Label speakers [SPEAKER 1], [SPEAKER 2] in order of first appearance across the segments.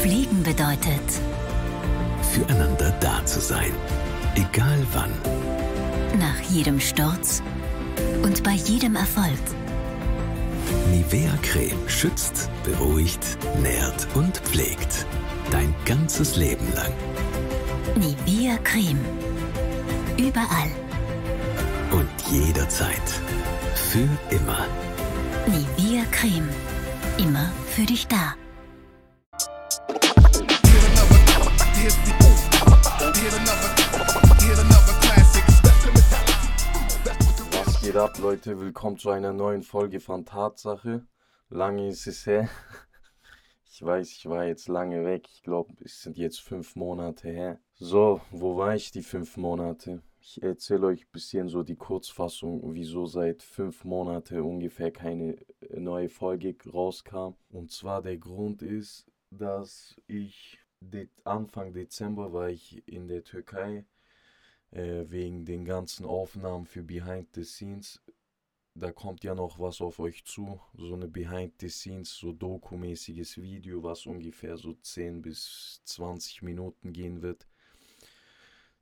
[SPEAKER 1] Pflegen bedeutet,
[SPEAKER 2] füreinander da zu sein. Egal wann.
[SPEAKER 1] nach jedem Sturz und bei jedem Erfolg.
[SPEAKER 2] Nivea Creme schützt, beruhigt, nährt und pflegt. Dein ganzes Leben lang.
[SPEAKER 1] Nivea Creme. Überall.
[SPEAKER 2] Und jederzeit. Für immer.
[SPEAKER 1] Nivea Creme. Immer für dich da.
[SPEAKER 3] Geht ab, Leute? Willkommen zu einer neuen Folge von Tatsache. Lange ist es her. Ich weiß, ich war jetzt lange weg. Ich glaube, es sind jetzt fünf Monate her. So, wo war ich die fünf Monate? Ich erzähle euch ein bisschen so die Kurzfassung, wieso seit fünf Monaten ungefähr keine neue Folge rauskam. Und zwar der Grund ist, dass ich Anfang Dezember war ich in der Türkei äh, wegen den ganzen Aufnahmen für Behind the Scenes. Da kommt ja noch was auf euch zu, so eine Behind the Scenes, so dokumäßiges Video, was ungefähr so 10 bis 20 Minuten gehen wird.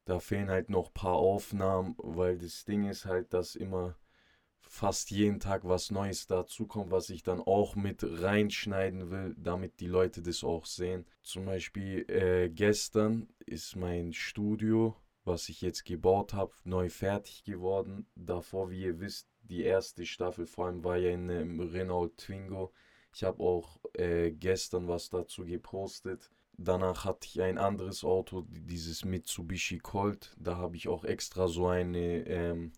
[SPEAKER 3] Da fehlen halt noch ein paar Aufnahmen, weil das Ding ist halt, dass immer fast jeden Tag was Neues dazukommt, was ich dann auch mit reinschneiden will, damit die Leute das auch sehen. Zum Beispiel äh, gestern ist mein Studio was ich jetzt gebaut habe, neu fertig geworden. Davor, wie ihr wisst, die erste Staffel vor allem war ja in einem Renault Twingo. Ich habe auch äh, gestern was dazu gepostet. Danach hatte ich ein anderes Auto, dieses Mitsubishi Colt. Da habe ich auch extra so eine ähm,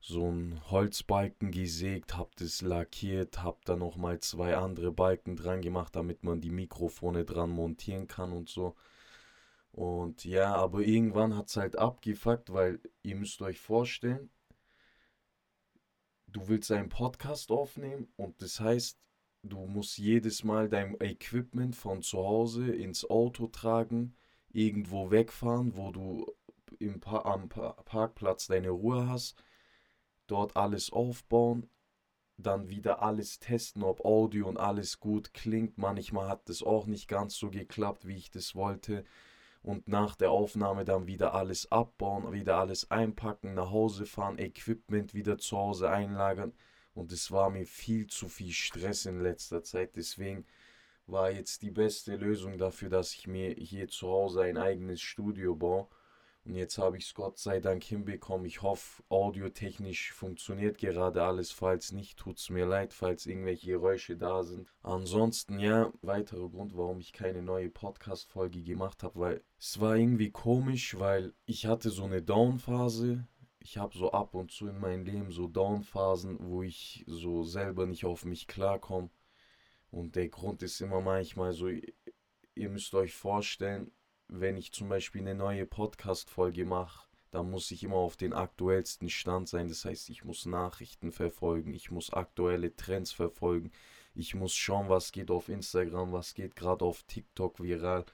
[SPEAKER 3] so einen Holzbalken gesägt, habe das lackiert, habe da noch mal zwei andere Balken dran gemacht, damit man die Mikrofone dran montieren kann und so. Und ja, aber irgendwann hat es halt abgefuckt, weil ihr müsst euch vorstellen, du willst einen Podcast aufnehmen und das heißt, du musst jedes Mal dein Equipment von zu Hause ins Auto tragen, irgendwo wegfahren, wo du im pa am pa Parkplatz deine Ruhe hast, dort alles aufbauen, dann wieder alles testen, ob Audio und alles gut klingt. Manchmal hat das auch nicht ganz so geklappt, wie ich das wollte und nach der Aufnahme dann wieder alles abbauen, wieder alles einpacken, nach Hause fahren, Equipment wieder zu Hause einlagern. Und es war mir viel zu viel Stress in letzter Zeit. Deswegen war jetzt die beste Lösung dafür, dass ich mir hier zu Hause ein eigenes Studio baue und jetzt habe ich es Gott sei Dank hinbekommen. Ich hoffe, audiotechnisch funktioniert gerade alles. Falls nicht, tut es mir leid, falls irgendwelche Geräusche da sind. Ansonsten, ja, weiterer Grund, warum ich keine neue Podcast-Folge gemacht habe, weil es war irgendwie komisch, weil ich hatte so eine Down-Phase. Ich habe so ab und zu in meinem Leben so Down-Phasen, wo ich so selber nicht auf mich klarkomme. Und der Grund ist immer manchmal so, ihr müsst euch vorstellen, wenn ich zum Beispiel eine neue Podcast-Folge mache, dann muss ich immer auf den aktuellsten Stand sein. Das heißt, ich muss Nachrichten verfolgen, ich muss aktuelle Trends verfolgen, ich muss schauen, was geht auf Instagram, was geht gerade auf TikTok viral.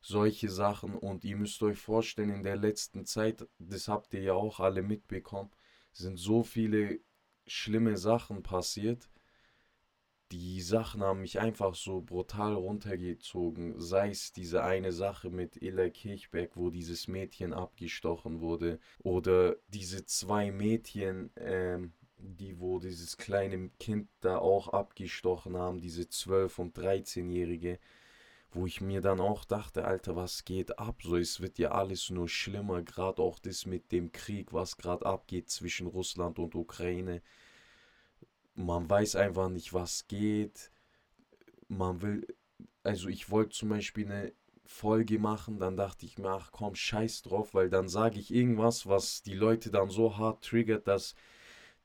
[SPEAKER 3] Solche Sachen. Und ihr müsst euch vorstellen, in der letzten Zeit, das habt ihr ja auch alle mitbekommen, sind so viele schlimme Sachen passiert die Sachen haben mich einfach so brutal runtergezogen. Sei es diese eine Sache mit Illa Kirchberg, wo dieses Mädchen abgestochen wurde, oder diese zwei Mädchen, ähm, die wo dieses kleine Kind da auch abgestochen haben, diese 12- und 13-Jährige, wo ich mir dann auch dachte, Alter, was geht ab? So, es wird ja alles nur schlimmer, gerade auch das mit dem Krieg, was gerade abgeht zwischen Russland und Ukraine man weiß einfach nicht, was geht. Man will, also ich wollte zum Beispiel eine Folge machen, dann dachte ich mir, ach komm, scheiß drauf, weil dann sage ich irgendwas, was die Leute dann so hart triggert, dass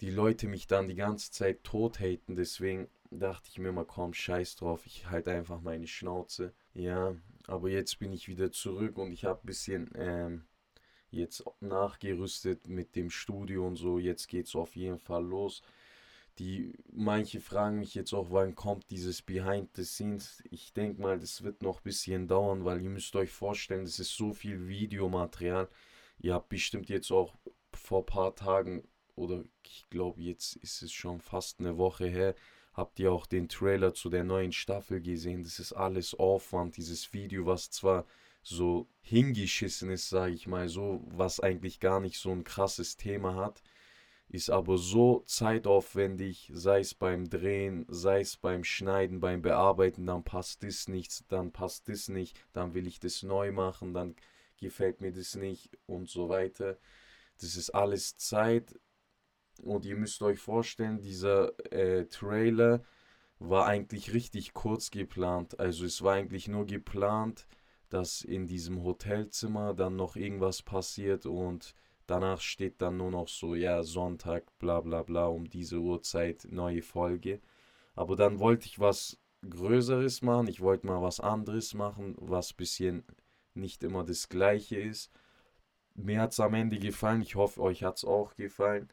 [SPEAKER 3] die Leute mich dann die ganze Zeit tot haten. Deswegen dachte ich mir mal, komm, scheiß drauf, ich halte einfach meine Schnauze. Ja, aber jetzt bin ich wieder zurück und ich habe ein bisschen ähm, jetzt nachgerüstet mit dem Studio und so. Jetzt geht es auf jeden Fall los. Die manche fragen mich jetzt auch, wann kommt dieses Behind the Scenes. Ich denke mal, das wird noch ein bisschen dauern, weil ihr müsst euch vorstellen, das ist so viel Videomaterial. Ihr habt bestimmt jetzt auch vor ein paar Tagen oder ich glaube, jetzt ist es schon fast eine Woche her, habt ihr auch den Trailer zu der neuen Staffel gesehen. Das ist alles Aufwand, dieses Video, was zwar so hingeschissen ist, sage ich mal so, was eigentlich gar nicht so ein krasses Thema hat, ist aber so zeitaufwendig, sei es beim Drehen, sei es beim Schneiden, beim Bearbeiten, dann passt das nicht, dann passt das nicht, dann will ich das neu machen, dann gefällt mir das nicht und so weiter. Das ist alles Zeit und ihr müsst euch vorstellen, dieser äh, Trailer war eigentlich richtig kurz geplant. Also es war eigentlich nur geplant, dass in diesem Hotelzimmer dann noch irgendwas passiert und danach steht dann nur noch so, ja, Sonntag, bla bla bla, um diese Uhrzeit, neue Folge. Aber dann wollte ich was Größeres machen, ich wollte mal was anderes machen, was bisschen nicht immer das gleiche ist. Mir hat es am Ende gefallen, ich hoffe, euch hat es auch gefallen.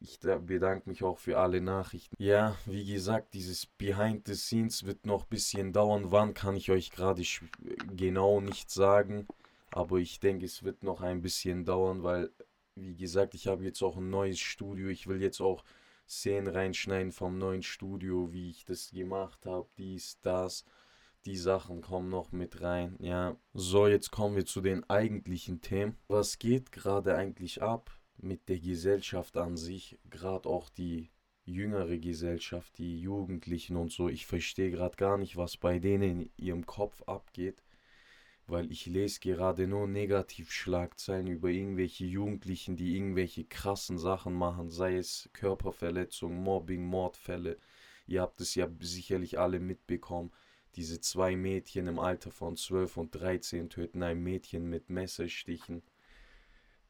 [SPEAKER 3] Ich bedanke mich auch für alle Nachrichten. Ja, wie gesagt, dieses Behind the Scenes wird noch ein bisschen dauern. Wann kann ich euch gerade genau nicht sagen. Aber ich denke, es wird noch ein bisschen dauern, weil, wie gesagt, ich habe jetzt auch ein neues Studio. Ich will jetzt auch Szenen reinschneiden vom neuen Studio, wie ich das gemacht habe, dies, das. Die Sachen kommen noch mit rein. Ja, so, jetzt kommen wir zu den eigentlichen Themen. Was geht gerade eigentlich ab? mit der Gesellschaft an sich, gerade auch die jüngere Gesellschaft, die Jugendlichen und so. Ich verstehe gerade gar nicht, was bei denen in ihrem Kopf abgeht, weil ich lese gerade nur Negativschlagzeilen über irgendwelche Jugendlichen, die irgendwelche krassen Sachen machen, sei es Körperverletzung, Mobbing, Mordfälle. Ihr habt es ja sicherlich alle mitbekommen. Diese zwei Mädchen im Alter von 12 und 13 töten ein Mädchen mit Messerstichen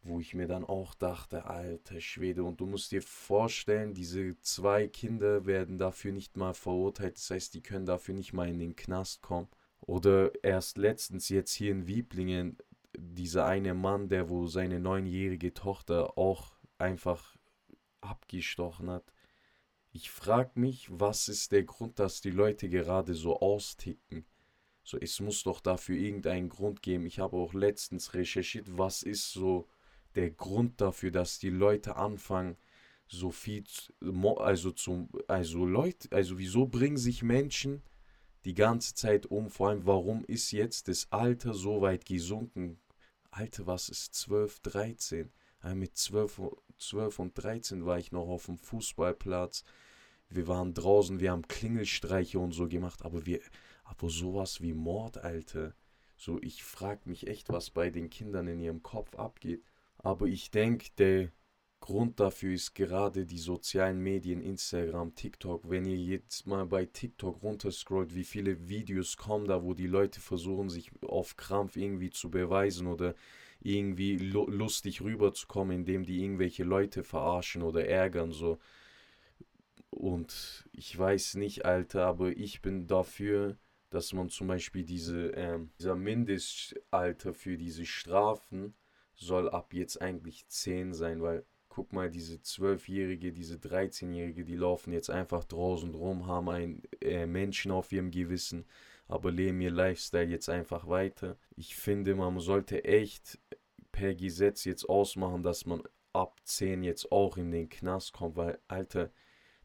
[SPEAKER 3] wo ich mir dann auch dachte, alter Schwede, und du musst dir vorstellen, diese zwei Kinder werden dafür nicht mal verurteilt, das heißt, die können dafür nicht mal in den Knast kommen. Oder erst letztens jetzt hier in Wieblingen, dieser eine Mann, der wo seine neunjährige Tochter auch einfach abgestochen hat. Ich frage mich, was ist der Grund, dass die Leute gerade so austicken? So, es muss doch dafür irgendeinen Grund geben. Ich habe auch letztens recherchiert, was ist so der Grund dafür, dass die Leute anfangen, so viel, also zum, also Leute, also wieso bringen sich Menschen die ganze Zeit um? Vor allem, warum ist jetzt das Alter so weit gesunken? Alter, was ist 12, 13? Ja, mit 12, 12 und 13 war ich noch auf dem Fußballplatz. Wir waren draußen, wir haben Klingelstreiche und so gemacht, aber wir, aber sowas wie Mord, Alter. So, ich frag mich echt, was bei den Kindern in ihrem Kopf abgeht. Aber ich denke, der Grund dafür ist gerade die sozialen Medien, Instagram, TikTok. Wenn ihr jetzt mal bei TikTok runterscrollt, wie viele Videos kommen da, wo die Leute versuchen, sich auf Krampf irgendwie zu beweisen oder irgendwie lustig rüberzukommen, indem die irgendwelche Leute verarschen oder ärgern, so. Und ich weiß nicht, Alter, aber ich bin dafür, dass man zum Beispiel diese, ähm, dieser Mindestalter für diese Strafen soll ab jetzt eigentlich 10 sein, weil guck mal, diese 12-Jährige, diese 13-Jährige, die laufen jetzt einfach draußen rum, haben einen äh, Menschen auf ihrem Gewissen, aber leben ihr Lifestyle jetzt einfach weiter. Ich finde, man sollte echt per Gesetz jetzt ausmachen, dass man ab 10 jetzt auch in den Knast kommt, weil, Alter,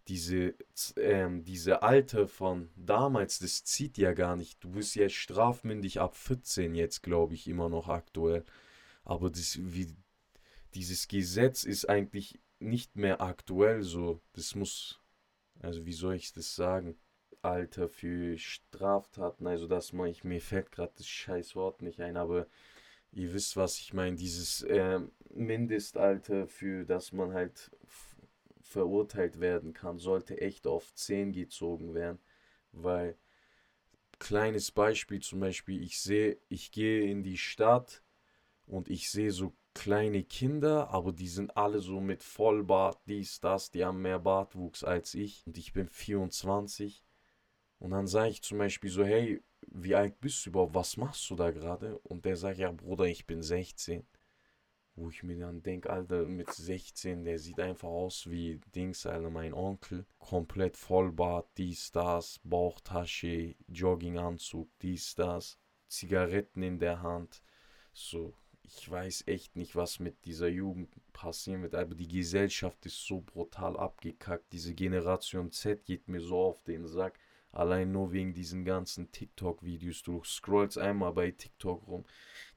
[SPEAKER 3] diese, ähm, diese Alter von damals, das zieht ja gar nicht. Du bist ja strafmündig ab 14 jetzt, glaube ich, immer noch aktuell. Aber das, wie, dieses Gesetz ist eigentlich nicht mehr aktuell so. Das muss, also wie soll ich das sagen? Alter für Straftaten, also das man, ich, mir fällt gerade das scheiß Wort nicht ein, aber ihr wisst, was ich meine, dieses äh, Mindestalter für das man halt verurteilt werden kann, sollte echt auf 10 gezogen werden, weil kleines Beispiel zum Beispiel, ich sehe, ich gehe in die Stadt, und ich sehe so kleine Kinder, aber die sind alle so mit Vollbart, dies, das, die haben mehr Bartwuchs als ich und ich bin 24. Und dann sage ich zum Beispiel so, hey, wie alt bist du überhaupt, was machst du da gerade? Und der sagt, ja Bruder, ich bin 16. Wo ich mir dann denke, Alter, mit 16, der sieht einfach aus wie Dings, Alter, mein Onkel. Komplett Vollbart, dies, das, Bauchtasche, Jogginganzug, dies, das, Zigaretten in der Hand. So, ich weiß echt nicht, was mit dieser Jugend passieren wird, aber die Gesellschaft ist so brutal abgekackt. Diese Generation Z geht mir so auf den Sack. Allein nur wegen diesen ganzen TikTok-Videos. Du scrollst einmal bei TikTok rum.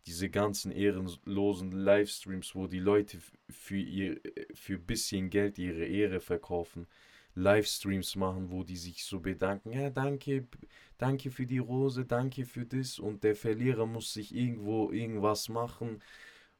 [SPEAKER 3] Diese ganzen ehrenlosen Livestreams, wo die Leute für ihr für bisschen Geld ihre Ehre verkaufen. Livestreams machen, wo die sich so bedanken. Ja, danke, danke für die Rose, danke für das. Und der Verlierer muss sich irgendwo irgendwas machen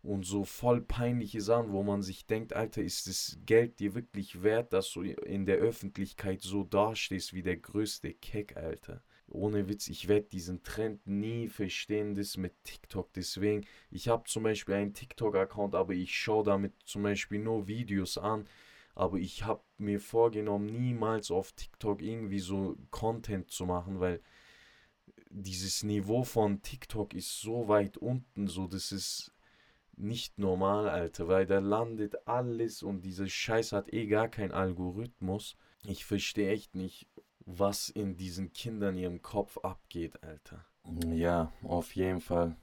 [SPEAKER 3] und so voll peinliche Sachen, wo man sich denkt, Alter, ist das Geld dir wirklich wert, dass du in der Öffentlichkeit so dastehst wie der größte Keck, Alter. Ohne Witz, ich werde diesen Trend nie verstehen, das mit TikTok. Deswegen, ich habe zum Beispiel einen TikTok-Account, aber ich schaue damit zum Beispiel nur Videos an. Aber ich habe mir vorgenommen, niemals auf TikTok irgendwie so Content zu machen, weil dieses Niveau von TikTok ist so weit unten, so das ist nicht normal, Alter, weil da landet alles und dieser Scheiß hat eh gar keinen Algorithmus. Ich verstehe echt nicht, was in diesen Kindern ihrem Kopf abgeht, Alter. Ja, auf jeden Fall.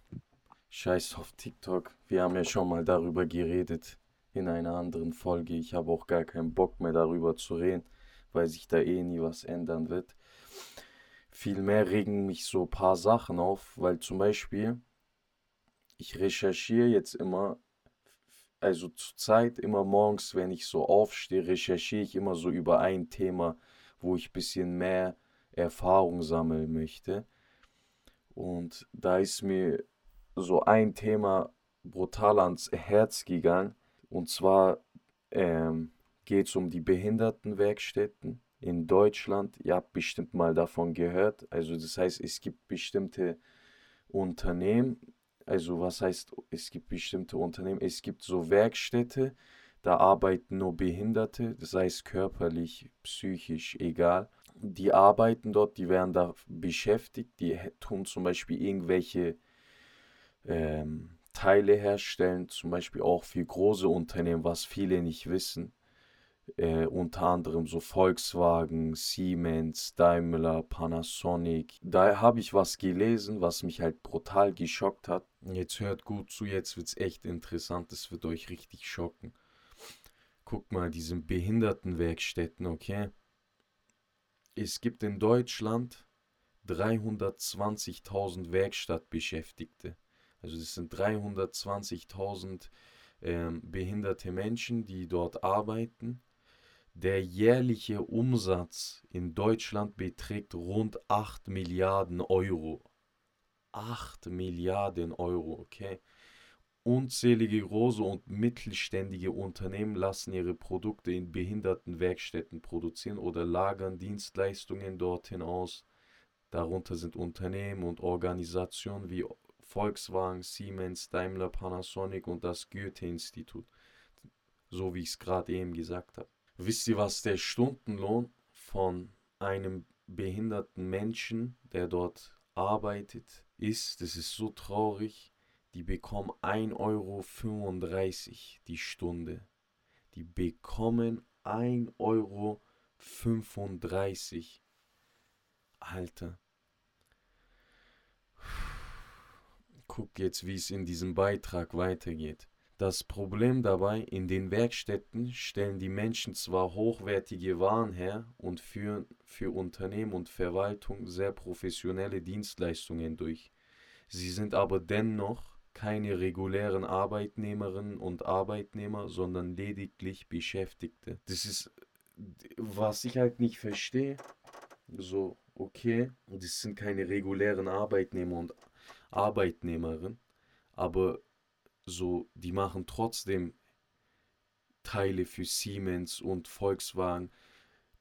[SPEAKER 3] Scheiß auf TikTok. Wir haben ja schon mal darüber geredet in einer anderen Folge. Ich habe auch gar keinen Bock mehr darüber zu reden, weil sich da eh nie was ändern wird. Vielmehr regen mich so ein paar Sachen auf, weil zum Beispiel ich recherchiere jetzt immer, also zur Zeit immer morgens, wenn ich so aufstehe, recherchiere ich immer so über ein Thema, wo ich ein bisschen mehr Erfahrung sammeln möchte. Und da ist mir so ein Thema brutal ans Herz gegangen. Und zwar ähm, geht es um die Behindertenwerkstätten in Deutschland. Ihr habt bestimmt mal davon gehört. Also das heißt, es gibt bestimmte Unternehmen, also was heißt, es gibt bestimmte Unternehmen, es gibt so Werkstätte, da arbeiten nur Behinderte, das heißt körperlich, psychisch, egal. Die arbeiten dort, die werden da beschäftigt, die tun zum Beispiel irgendwelche ähm, Teile herstellen, zum Beispiel auch für große Unternehmen, was viele nicht wissen äh, unter anderem so Volkswagen, Siemens, Daimler, Panasonic. Da habe ich was gelesen, was mich halt brutal geschockt hat. Jetzt hört gut zu, jetzt wird es echt interessant, das wird euch richtig schocken. Guck mal, diese Behindertenwerkstätten, okay? Es gibt in Deutschland 320.000 Werkstattbeschäftigte. Also das sind 320.000 ähm, behinderte Menschen, die dort arbeiten. Der jährliche Umsatz in Deutschland beträgt rund 8 Milliarden Euro. 8 Milliarden Euro, okay? Unzählige große und mittelständige Unternehmen lassen ihre Produkte in Behindertenwerkstätten produzieren oder lagern Dienstleistungen dorthin aus. Darunter sind Unternehmen und Organisationen wie Volkswagen, Siemens, Daimler, Panasonic und das Goethe-Institut. So wie ich es gerade eben gesagt habe. Wisst ihr, was der Stundenlohn von einem behinderten Menschen, der dort arbeitet, ist? Das ist so traurig. Die bekommen 1,35 Euro die Stunde. Die bekommen 1,35 Euro. Alter. Guck jetzt, wie es in diesem Beitrag weitergeht. Das Problem dabei, in den Werkstätten stellen die Menschen zwar hochwertige Waren her und führen für Unternehmen und Verwaltung sehr professionelle Dienstleistungen durch. Sie sind aber dennoch keine regulären Arbeitnehmerinnen und Arbeitnehmer, sondern lediglich Beschäftigte. Das ist, was ich halt nicht verstehe. So, okay, das sind keine regulären Arbeitnehmer und Arbeitnehmerinnen, aber so, die machen trotzdem Teile für Siemens und Volkswagen.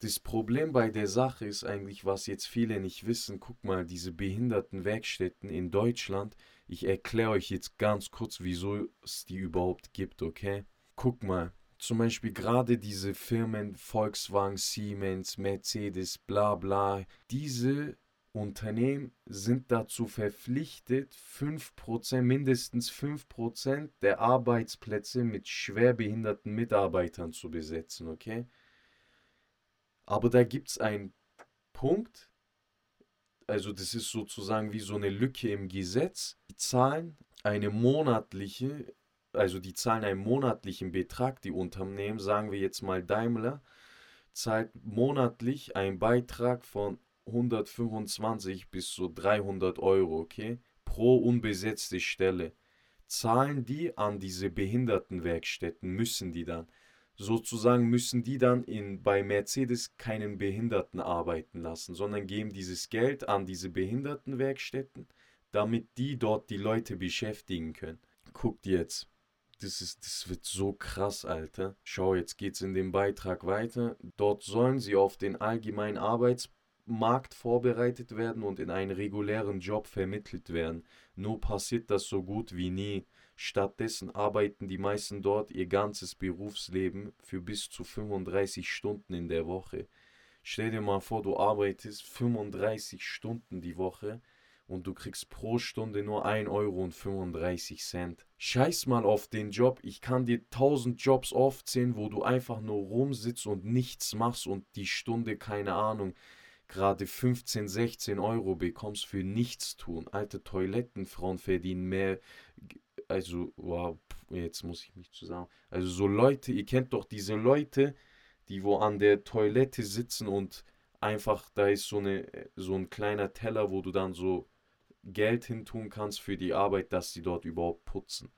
[SPEAKER 3] Das Problem bei der Sache ist eigentlich, was jetzt viele nicht wissen. Guck mal, diese Behindertenwerkstätten in Deutschland. Ich erkläre euch jetzt ganz kurz, wieso es die überhaupt gibt, okay? Guck mal, zum Beispiel gerade diese Firmen Volkswagen, Siemens, Mercedes, bla bla. Diese Unternehmen sind dazu verpflichtet, 5%, mindestens 5% der Arbeitsplätze mit schwerbehinderten Mitarbeitern zu besetzen, okay? Aber da gibt es einen Punkt, also das ist sozusagen wie so eine Lücke im Gesetz. Die zahlen eine monatliche, also die zahlen einen monatlichen Betrag, die Unternehmen, sagen wir jetzt mal Daimler, zahlt monatlich einen Beitrag von 125 bis so 300 Euro, okay, pro unbesetzte Stelle. Zahlen die an diese Behindertenwerkstätten, müssen die dann. Sozusagen müssen die dann in, bei Mercedes keinen Behinderten arbeiten lassen, sondern geben dieses Geld an diese Behindertenwerkstätten, damit die dort die Leute beschäftigen können. Guckt jetzt. Das, ist, das wird so krass, Alter. Schau, jetzt geht's in dem Beitrag weiter. Dort sollen sie auf den allgemeinen Arbeitsmarkt vorbereitet werden und in einen regulären Job vermittelt werden. Nur passiert das so gut wie nie. Stattdessen arbeiten die meisten dort ihr ganzes Berufsleben für bis zu 35 Stunden in der Woche. Stell dir mal vor, du arbeitest 35 Stunden die Woche und du kriegst pro Stunde nur 1,35 Euro. Scheiß mal auf den Job. Ich kann dir 1000 Jobs aufzählen, wo du einfach nur rumsitzt und nichts machst und die Stunde, keine Ahnung, gerade 15, 16 Euro bekommst für nichts tun. Alte Toilettenfrauen verdienen mehr also, wow, jetzt muss ich mich zusammen. Also so Leute, ihr kennt doch diese Leute, die wo an der Toilette sitzen und einfach, da ist so, eine, so ein kleiner Teller, wo du dann so Geld hintun kannst für die Arbeit, dass sie dort überhaupt putzen.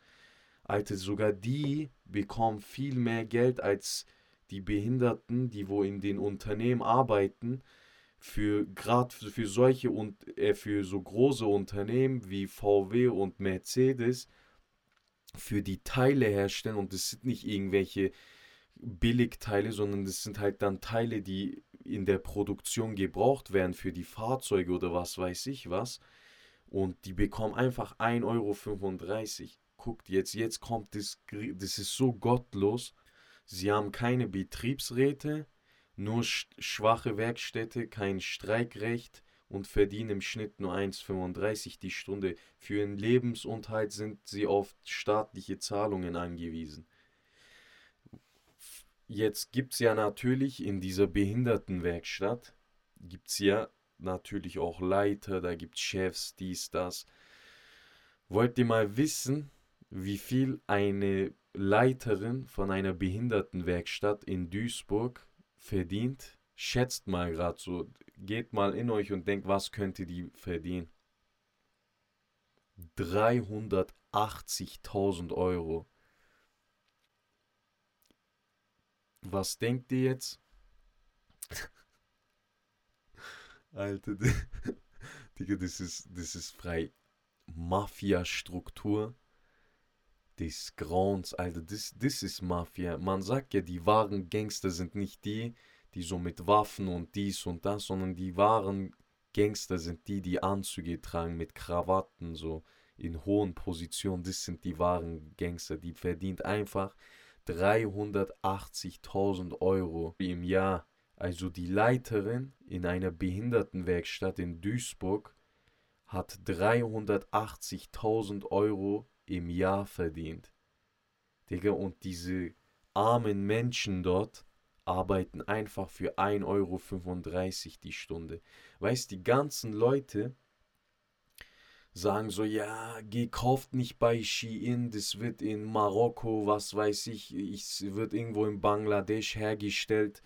[SPEAKER 3] Alter, sogar die bekommen viel mehr Geld als die Behinderten, die wo in den Unternehmen arbeiten, für gerade für solche und äh, für so große Unternehmen wie VW und Mercedes für die Teile herstellen und das sind nicht irgendwelche Billigteile, sondern das sind halt dann Teile, die in der Produktion gebraucht werden für die Fahrzeuge oder was weiß ich was. Und die bekommen einfach 1,35 Euro. Guckt jetzt, jetzt kommt das, das ist so gottlos. Sie haben keine Betriebsräte, nur schwache Werkstätte, kein Streikrecht, und verdienen im Schnitt nur 1,35 die Stunde. Für ihren Lebensunterhalt sind sie auf staatliche Zahlungen angewiesen. Jetzt gibt es ja natürlich in dieser Behindertenwerkstatt, gibt es ja natürlich auch Leiter, da gibt es Chefs, dies, das. Wollt ihr mal wissen, wie viel eine Leiterin von einer Behindertenwerkstatt in Duisburg verdient? Schätzt mal gerade so, geht mal in euch und denkt, was könnte die verdienen? 380.000 Euro. Was denkt ihr jetzt? Alter, Digga, das ist, das ist frei Mafia-Struktur des Grauens, Alter, das, das ist Mafia. Man sagt ja, die wahren Gangster sind nicht die, die so mit Waffen und dies und das, sondern die wahren Gangster sind die, die Anzüge tragen mit Krawatten, so in hohen Positionen. Das sind die wahren Gangster. Die verdient einfach 380.000 Euro im Jahr. Also die Leiterin in einer Behindertenwerkstatt in Duisburg hat 380.000 Euro im Jahr verdient. Digga, und diese armen Menschen dort, arbeiten einfach für 1,35 Euro die Stunde. Weißt die ganzen Leute sagen so, ja, geh, kauft nicht bei Shein, das wird in Marokko, was weiß ich, es wird irgendwo in Bangladesch hergestellt.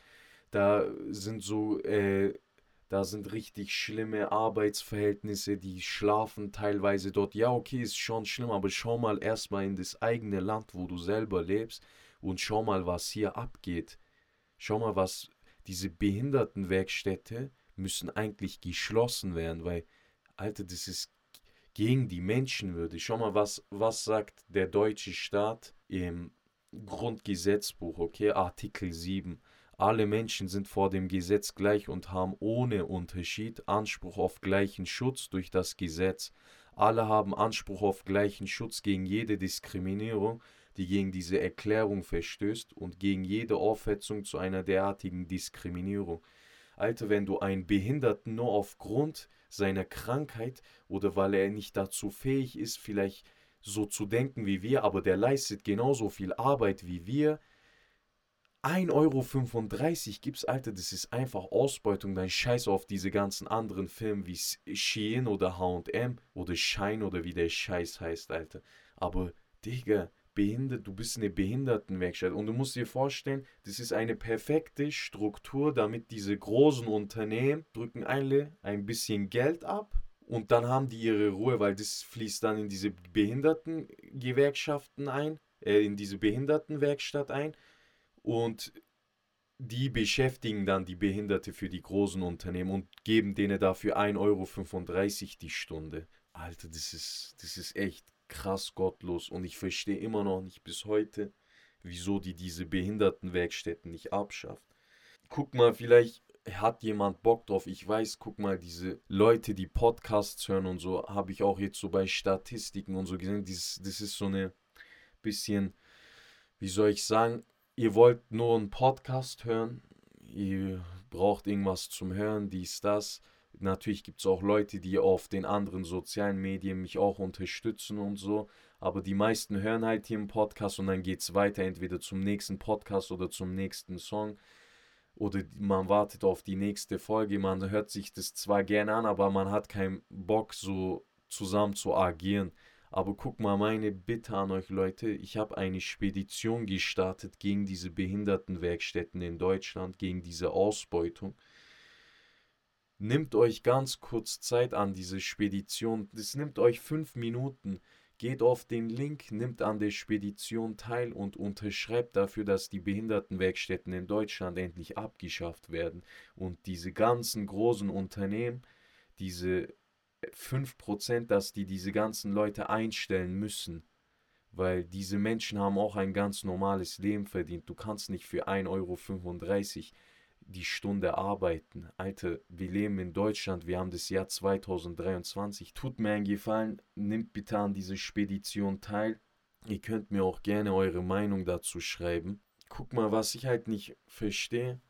[SPEAKER 3] Da sind so, äh, da sind richtig schlimme Arbeitsverhältnisse, die schlafen teilweise dort. Ja, okay, ist schon schlimm, aber schau mal erstmal in das eigene Land, wo du selber lebst und schau mal, was hier abgeht. Schau mal, was diese Behindertenwerkstätte müssen eigentlich geschlossen werden, weil, Alter, das ist gegen die Menschenwürde. Schau mal, was, was sagt der deutsche Staat im Grundgesetzbuch, okay, Artikel 7. Alle Menschen sind vor dem Gesetz gleich und haben ohne Unterschied Anspruch auf gleichen Schutz durch das Gesetz. Alle haben Anspruch auf gleichen Schutz gegen jede Diskriminierung die gegen diese Erklärung verstößt und gegen jede Aufhetzung zu einer derartigen Diskriminierung. Alter, wenn du einen Behinderten nur aufgrund seiner Krankheit oder weil er nicht dazu fähig ist, vielleicht so zu denken wie wir, aber der leistet genauso viel Arbeit wie wir, 1,35 Euro gibt's, Alter, das ist einfach Ausbeutung. Dann scheiß auf diese ganzen anderen Filme wie Shein oder H&M oder Shine oder wie der Scheiß heißt, Alter. Aber, Digga, behindert, du bist eine Behindertenwerkstatt und du musst dir vorstellen, das ist eine perfekte Struktur, damit diese großen Unternehmen drücken alle ein bisschen Geld ab und dann haben die ihre Ruhe, weil das fließt dann in diese Behindertengewerkschaften ein, äh, in diese Behindertenwerkstatt ein und die beschäftigen dann die Behinderte für die großen Unternehmen und geben denen dafür 1,35 Euro die Stunde. Alter, das ist, das ist echt krass gottlos und ich verstehe immer noch nicht bis heute, wieso die diese Behindertenwerkstätten nicht abschafft. Guck mal, vielleicht hat jemand Bock drauf. Ich weiß, guck mal, diese Leute, die Podcasts hören und so, habe ich auch jetzt so bei Statistiken und so gesehen. Dieses, das ist so eine bisschen, wie soll ich sagen, ihr wollt nur einen Podcast hören, ihr braucht irgendwas zum Hören, dies, das. Natürlich gibt es auch Leute, die auf den anderen sozialen Medien mich auch unterstützen und so. Aber die meisten hören halt hier einen Podcast und dann geht es weiter, entweder zum nächsten Podcast oder zum nächsten Song. Oder man wartet auf die nächste Folge. Man hört sich das zwar gerne an, aber man hat keinen Bock, so zusammen zu agieren. Aber guck mal, meine Bitte an euch Leute, ich habe eine Spedition gestartet gegen diese Behindertenwerkstätten in Deutschland, gegen diese Ausbeutung. Nimmt euch ganz kurz Zeit an diese Spedition. Das nimmt euch fünf Minuten. Geht auf den Link, nimmt an der Spedition teil und unterschreibt dafür, dass die Behindertenwerkstätten in Deutschland endlich abgeschafft werden und diese ganzen großen Unternehmen, diese 5%, dass die diese ganzen Leute einstellen müssen, weil diese Menschen haben auch ein ganz normales Leben verdient. Du kannst nicht für 1,35 Euro die Stunde arbeiten. Alter, wir leben in Deutschland, wir haben das Jahr 2023. Tut mir einen Gefallen, nimmt bitte an diese Spedition teil. Ihr könnt mir auch gerne eure Meinung dazu schreiben. Guck mal, was ich halt nicht verstehe.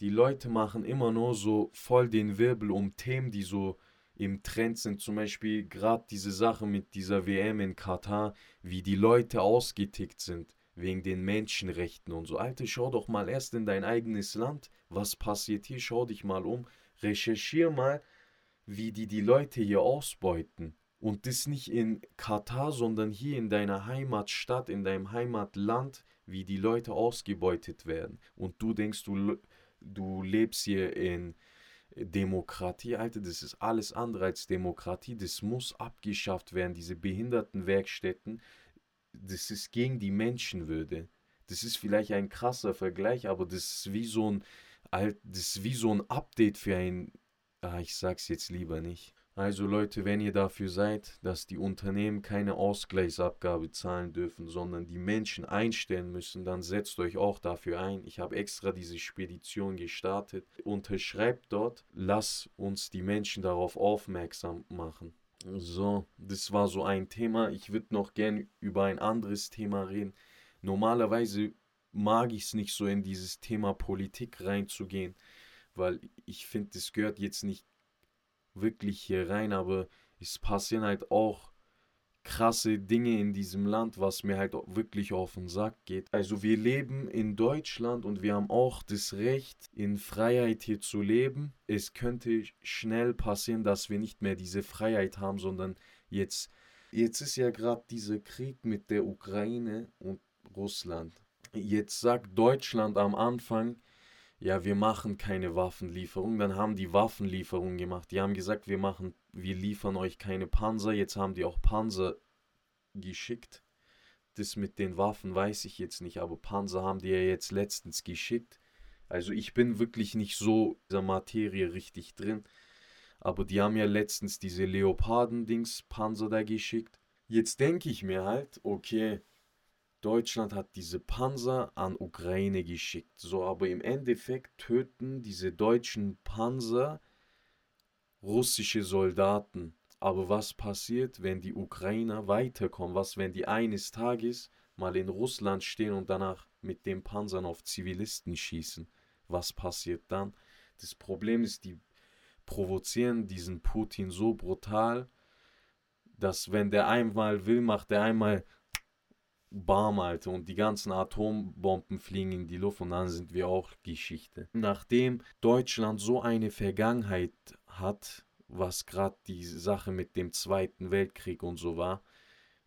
[SPEAKER 3] Die Leute machen immer nur so voll den Wirbel um Themen, die so im Trend sind. Zum Beispiel gerade diese Sache mit dieser WM in Katar, wie die Leute ausgetickt sind wegen den Menschenrechten und so. Alter, schau doch mal erst in dein eigenes Land, was passiert hier, schau dich mal um, recherchier mal, wie die die Leute hier ausbeuten. Und das nicht in Katar, sondern hier in deiner Heimatstadt, in deinem Heimatland, wie die Leute ausgebeutet werden. Und du denkst, du, du lebst hier in Demokratie, Alter, das ist alles andere als Demokratie. Das muss abgeschafft werden, diese Behindertenwerkstätten das ist gegen die Menschenwürde. Das ist vielleicht ein krasser Vergleich, aber das ist wie so ein, das ist wie so ein Update für ein, ah, ich sag's jetzt lieber nicht. Also Leute, wenn ihr dafür seid, dass die Unternehmen keine Ausgleichsabgabe zahlen dürfen, sondern die Menschen einstellen müssen, dann setzt euch auch dafür ein. Ich habe extra diese Spedition gestartet. Unterschreibt dort, lass uns die Menschen darauf aufmerksam machen. So, das war so ein Thema. Ich würde noch gern über ein anderes Thema reden. Normalerweise mag ich es nicht so in dieses Thema Politik reinzugehen, weil ich finde, das gehört jetzt nicht wirklich hier rein, aber es passieren halt auch krasse Dinge in diesem Land, was mir halt wirklich auf den Sack geht. Also wir leben in Deutschland und wir haben auch das Recht, in Freiheit hier zu leben. Es könnte schnell passieren, dass wir nicht mehr diese Freiheit haben, sondern jetzt, jetzt ist ja gerade dieser Krieg mit der Ukraine und Russland. Jetzt sagt Deutschland am Anfang, ja, wir machen keine Waffenlieferung. Dann haben die Waffenlieferungen gemacht. Die haben gesagt, wir machen, wir liefern euch keine Panzer. Jetzt haben die auch Panzer geschickt. Das mit den Waffen weiß ich jetzt nicht, aber Panzer haben die ja jetzt letztens geschickt. Also ich bin wirklich nicht so in dieser Materie richtig drin. Aber die haben ja letztens diese Leoparden-Dings Panzer da geschickt. Jetzt denke ich mir halt, okay, Deutschland hat diese Panzer an Ukraine geschickt. So, aber im Endeffekt töten diese deutschen Panzer russische Soldaten. Aber was passiert, wenn die Ukrainer weiterkommen? Was, wenn die eines Tages mal in Russland stehen und danach mit den Panzern auf Zivilisten schießen? Was passiert dann? Das Problem ist, die provozieren diesen Putin so brutal, dass wenn der einmal will, macht er einmal bam, Alter, und die ganzen Atombomben fliegen in die Luft und dann sind wir auch Geschichte. Nachdem Deutschland so eine Vergangenheit hat, was gerade die Sache mit dem Zweiten Weltkrieg und so war,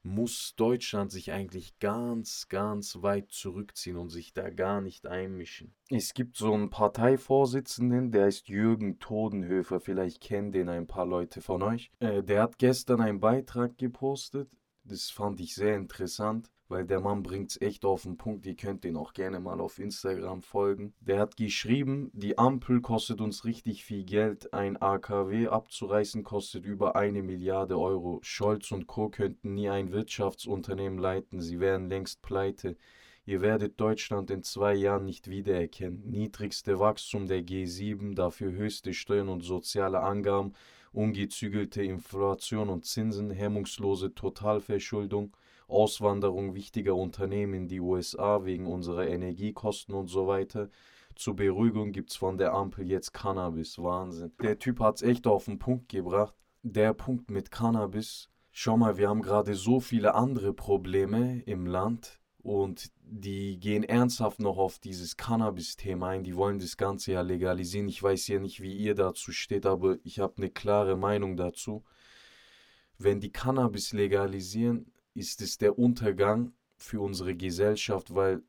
[SPEAKER 3] muss Deutschland sich eigentlich ganz, ganz weit zurückziehen und sich da gar nicht einmischen. Es gibt so einen Parteivorsitzenden, der heißt Jürgen Todenhöfer, vielleicht kennen den ein paar Leute von euch. Äh, der hat gestern einen Beitrag gepostet, das fand ich sehr interessant weil der Mann bringt es echt auf den Punkt. Ihr könnt den auch gerne mal auf Instagram folgen. Der hat geschrieben, die Ampel kostet uns richtig viel Geld. Ein AKW abzureißen kostet über eine Milliarde Euro. Scholz und Co. könnten nie ein Wirtschaftsunternehmen leiten. Sie wären längst pleite. Ihr werdet Deutschland in zwei Jahren nicht wiedererkennen. Niedrigste Wachstum der G7, dafür höchste Steuern und soziale Angaben, ungezügelte Inflation und Zinsen, hemmungslose Totalverschuldung. Auswanderung wichtiger Unternehmen in die USA wegen unserer Energiekosten und so weiter. Zur Beruhigung gibt es von der Ampel jetzt Cannabis. Wahnsinn. Der Typ hat es echt auf den Punkt gebracht. Der Punkt mit Cannabis. Schau mal, wir haben gerade so viele andere Probleme im Land und die gehen ernsthaft noch auf dieses Cannabis-Thema ein. Die wollen das Ganze ja legalisieren. Ich weiß ja nicht, wie ihr dazu steht, aber ich habe eine klare Meinung dazu. Wenn die Cannabis legalisieren, ist es der Untergang für unsere Gesellschaft, weil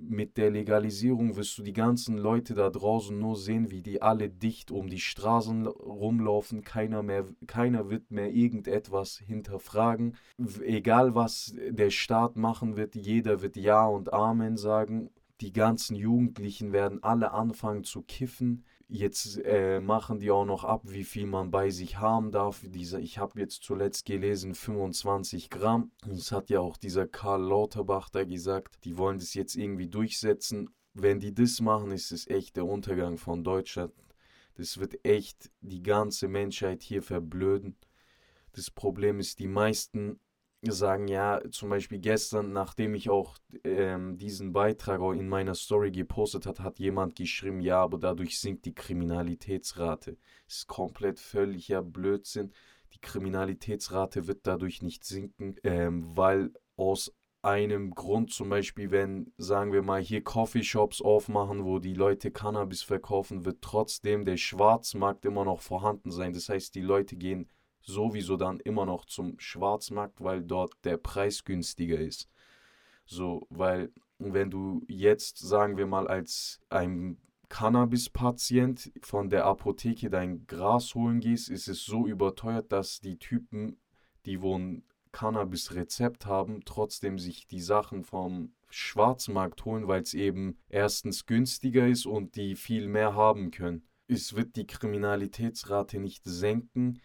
[SPEAKER 3] mit der Legalisierung wirst du die ganzen Leute da draußen nur sehen, wie die alle dicht um die Straßen rumlaufen. Keiner, mehr, keiner wird mehr irgendetwas hinterfragen. Egal was der Staat machen wird, jeder wird Ja und Amen sagen. Die ganzen Jugendlichen werden alle anfangen zu kiffen. Jetzt äh, machen die auch noch ab, wie viel man bei sich haben darf. Dieser, ich habe jetzt zuletzt gelesen, 25 Gramm. Das hat ja auch dieser Karl Lauterbach da gesagt. Die wollen das jetzt irgendwie durchsetzen. Wenn die das machen, ist es echt der Untergang von Deutschland. Das wird echt die ganze Menschheit hier verblöden. Das Problem ist, die meisten sagen, ja, zum Beispiel gestern, nachdem ich auch ähm, diesen Beitrag in meiner Story gepostet hat, hat jemand geschrieben, ja, aber dadurch sinkt die Kriminalitätsrate. Das ist komplett völliger Blödsinn. Die Kriminalitätsrate wird dadurch nicht sinken, ähm, weil aus einem Grund, zum Beispiel, wenn, sagen wir mal, hier Coffeeshops aufmachen, wo die Leute Cannabis verkaufen, wird trotzdem der Schwarzmarkt immer noch vorhanden sein. Das heißt, die Leute gehen sowieso dann immer noch zum Schwarzmarkt, weil dort der Preis günstiger ist. So, weil wenn du jetzt, sagen wir mal, als ein Cannabis-Patient von der Apotheke dein Gras holen gehst, ist es so überteuert, dass die Typen, die wo ein Cannabis-Rezept haben, trotzdem sich die Sachen vom Schwarzmarkt holen, weil es eben erstens günstiger ist und die viel mehr haben können. Es wird die Kriminalitätsrate nicht senken,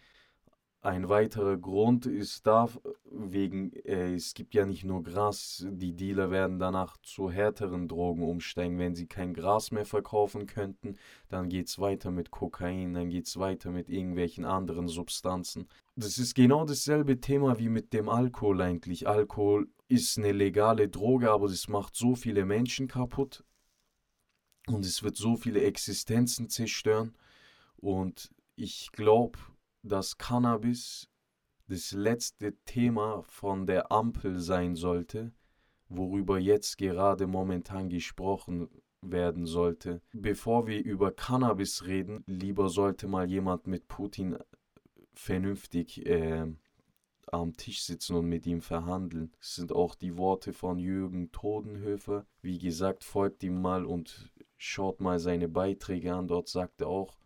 [SPEAKER 3] ein weiterer Grund ist da, wegen, äh, es gibt ja nicht nur Gras, die Dealer werden danach zu härteren Drogen umsteigen. Wenn sie kein Gras mehr verkaufen könnten, dann geht es weiter mit Kokain, dann geht es weiter mit irgendwelchen anderen Substanzen. Das ist genau dasselbe Thema wie mit dem Alkohol eigentlich. Alkohol ist eine legale Droge, aber das macht so viele Menschen kaputt und es wird so viele Existenzen zerstören. Und ich glaube, dass Cannabis das letzte Thema von der Ampel sein sollte, worüber jetzt gerade momentan gesprochen werden sollte. Bevor wir über Cannabis reden, lieber sollte mal jemand mit Putin vernünftig äh, am Tisch sitzen und mit ihm verhandeln. Das sind auch die Worte von Jürgen Todenhöfer. Wie gesagt, folgt ihm mal und schaut mal seine Beiträge an. Dort sagt er auch,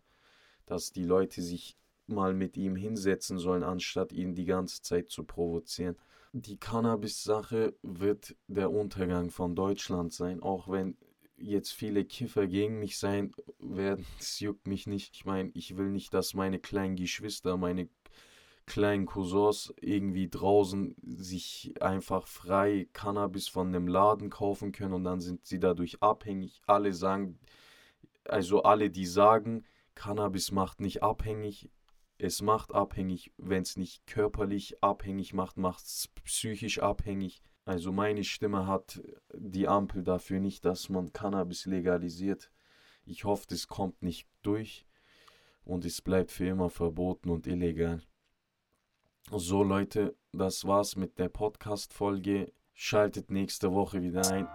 [SPEAKER 3] dass die Leute sich mal mit ihm hinsetzen sollen, anstatt ihn die ganze Zeit zu provozieren. Die Cannabis-Sache wird der Untergang von Deutschland sein, auch wenn jetzt viele Kiffer gegen mich sein werden. Das juckt mich nicht. Ich meine, ich will nicht, dass meine kleinen Geschwister, meine kleinen Cousins irgendwie draußen sich einfach frei Cannabis von einem Laden kaufen können und dann sind sie dadurch abhängig. Alle sagen, also alle, die sagen, Cannabis macht nicht abhängig, es macht abhängig, wenn es nicht körperlich abhängig macht, macht es psychisch abhängig. Also meine Stimme hat die Ampel dafür nicht, dass man Cannabis legalisiert. Ich hoffe, das kommt nicht durch und es bleibt für immer verboten und illegal. So Leute, das war's mit der Podcast-Folge.
[SPEAKER 4] Schaltet nächste Woche wieder ein.